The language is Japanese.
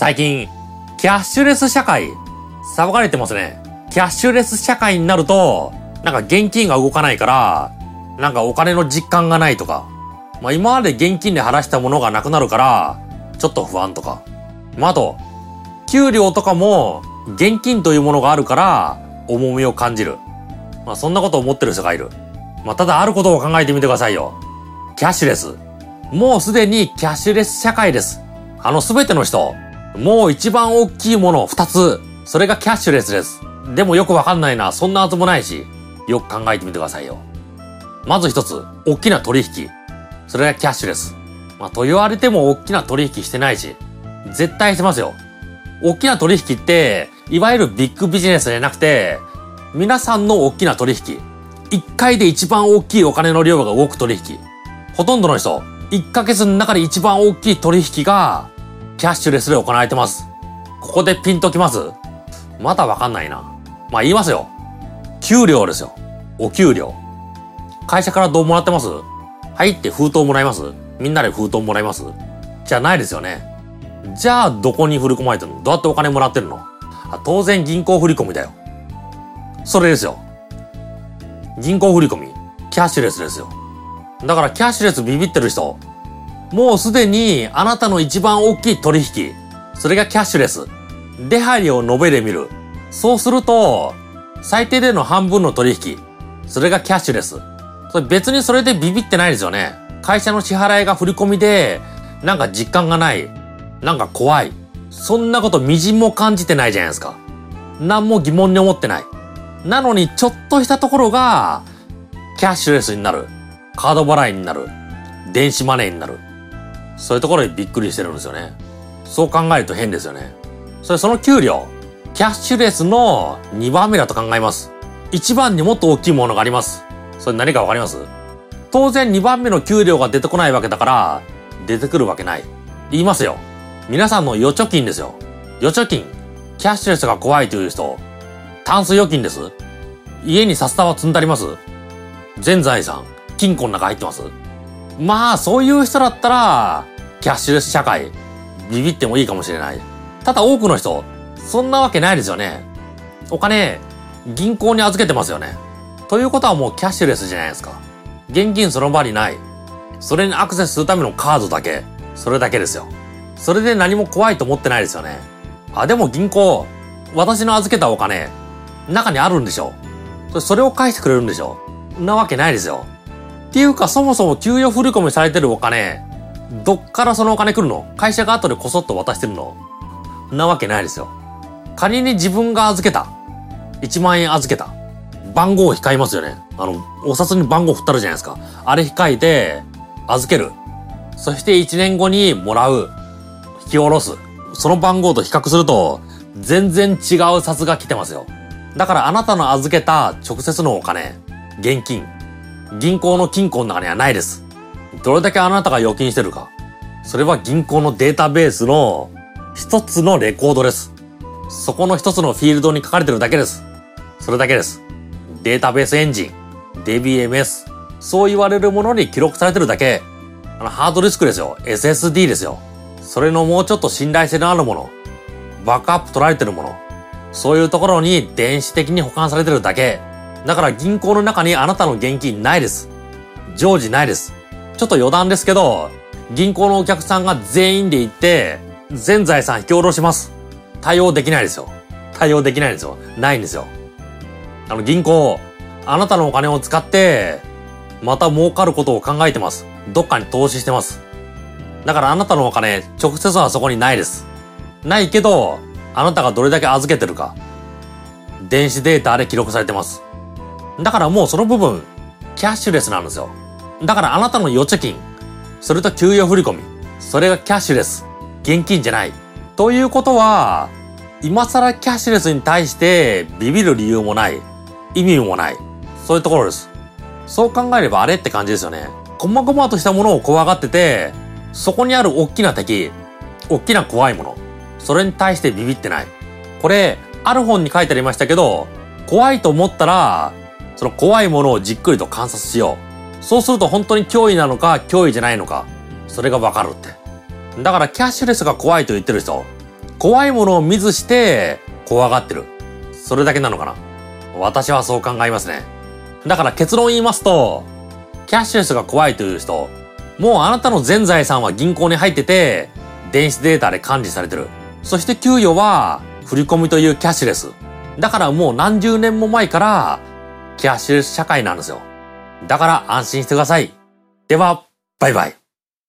最近、キャッシュレス社会、騒がれてますね。キャッシュレス社会になると、なんか現金が動かないから、なんかお金の実感がないとか、まあ今まで現金で払したものがなくなるから、ちょっと不安とか。まああと、給料とかも現金というものがあるから、重みを感じる。まあそんなことを思ってる人がいる。まあただあることを考えてみてくださいよ。キャッシュレス。もうすでにキャッシュレス社会です。あのすべての人、もう一番大きいもの二つ。それがキャッシュレスです。でもよくわかんないな。そんなはずもないし。よく考えてみてくださいよ。まず一つ、大きな取引。それがキャッシュレス。まあ、と言われても大きな取引してないし、絶対してますよ。大きな取引って、いわゆるビッグビジネスじゃなくて、皆さんの大きな取引。一回で一番大きいお金の量が動く取引。ほとんどの人、一ヶ月の中で一番大きい取引が、キャッシュレスで行われてます。ここでピンときます？まだわかんないな。まあ言いますよ。給料ですよ。お給料。会社からどうもらってます？入って封筒もらいます？みんなで封筒もらいます？じゃないですよね。じゃあどこに振り込まれてるの？どうやってお金もらってるの？あ当然銀行振り込みだよ。それですよ。銀行振り込み。キャッシュレスですよ。だからキャッシュレスビビってる人、もうすでにあなたの一番大きい取引、それがキャッシュレス。出入りを述べでみる。そうすると、最低での半分の取引、それがキャッシュレス。それ別にそれでビビってないですよね。会社の支払いが振り込みで、なんか実感がない。なんか怖い。そんなこと微塵も感じてないじゃないですか。何も疑問に思ってない。なのにちょっとしたところが、キャッシュレスになる。カード払いになる。電子マネーになる。そういうところにびっくりしてるんですよね。そう考えると変ですよね。それその給料、キャッシュレスの2番目だと考えます。1番にもっと大きいものがあります。それ何かわかります？当然2番目の給料が出てこないわけだから、出てくるわけない。言いますよ。皆さんの預貯金ですよ。預貯金。キャッシュレスが怖いという人、タンス預金です。家に札束積んであります全財産、金庫の中入ってますまあ、そういう人だったら、キャッシュレス社会、ビビってもいいかもしれない。ただ多くの人、そんなわけないですよね。お金、銀行に預けてますよね。ということはもうキャッシュレスじゃないですか。現金その場にない。それにアクセスするためのカードだけ。それだけですよ。それで何も怖いと思ってないですよね。あ、でも銀行、私の預けたお金、中にあるんでしょそれを返してくれるんでしょなわけないですよ。っていうか、そもそも給与振り込みされてるお金、どっからそのお金来るの？会社が後でこそっと渡してるの？なわけないですよ。仮に自分が預けた。1万円預けた。番号を控えますよね。あの、お札に番号振ったるじゃないですか。あれ控えて、預ける。そして1年後にもらう。引き下ろす。その番号と比較すると、全然違う札が来てますよ。だからあなたの預けた直接のお金、現金、銀行の金庫の中にはないです。どれだけあなたが預金してるか。それは銀行のデータベースの一つのレコードです。そこの一つのフィールドに書かれてるだけです。それだけです。データベースエンジン、DBMS、そう言われるものに記録されてるだけ。あの、ハードディスクですよ。SSD ですよ。それのもうちょっと信頼性のあるもの。バックアップ取られてるもの。そういうところに電子的に保管されてるだけ。だから銀行の中にあなたの現金ないです。常時ないです。ちょっと余談ですけど、銀行のお客さんが全員で行って、全財産引き下ろします。対応できないですよ。対応できないんですよ。ないんですよ。あの銀行、あなたのお金を使って、また儲かることを考えてます。どっかに投資してます。だからあなたのお金、直接はそこにないです。ないけど、あなたがどれだけ預けてるか、電子データで記録されてます。だからもうその部分、キャッシュレスなんですよ。だからあなたの預貯金、それと給与振込、それがキャッシュレス。現金じゃない。ということは、今更キャッシュレスに対してビビる理由もない。意味もない。そういうところです。そう考えればあれって感じですよね。こまごまとしたものを怖がってて、そこにある大きな敵、大きな怖いもの、それに対してビビってない。これ、ある本に書いてありましたけど、怖いと思ったら、その怖いものをじっくりと観察しよう。そうすると本当に脅威なのか脅威じゃないのか、それがわかるって。だからキャッシュレスが怖いと言ってる人、怖いものを見ずして怖がってる。それだけなのかな。私はそう考えますね。だから結論言いますと、キャッシュレスが怖いという人、もうあなたの全財産は銀行に入ってて、電子データで管理されてる。そして給与は振り込みというキャッシュレス。だからもう何十年も前からキャッシュ社会なんですよ。だから安心してください。では、バイバイ。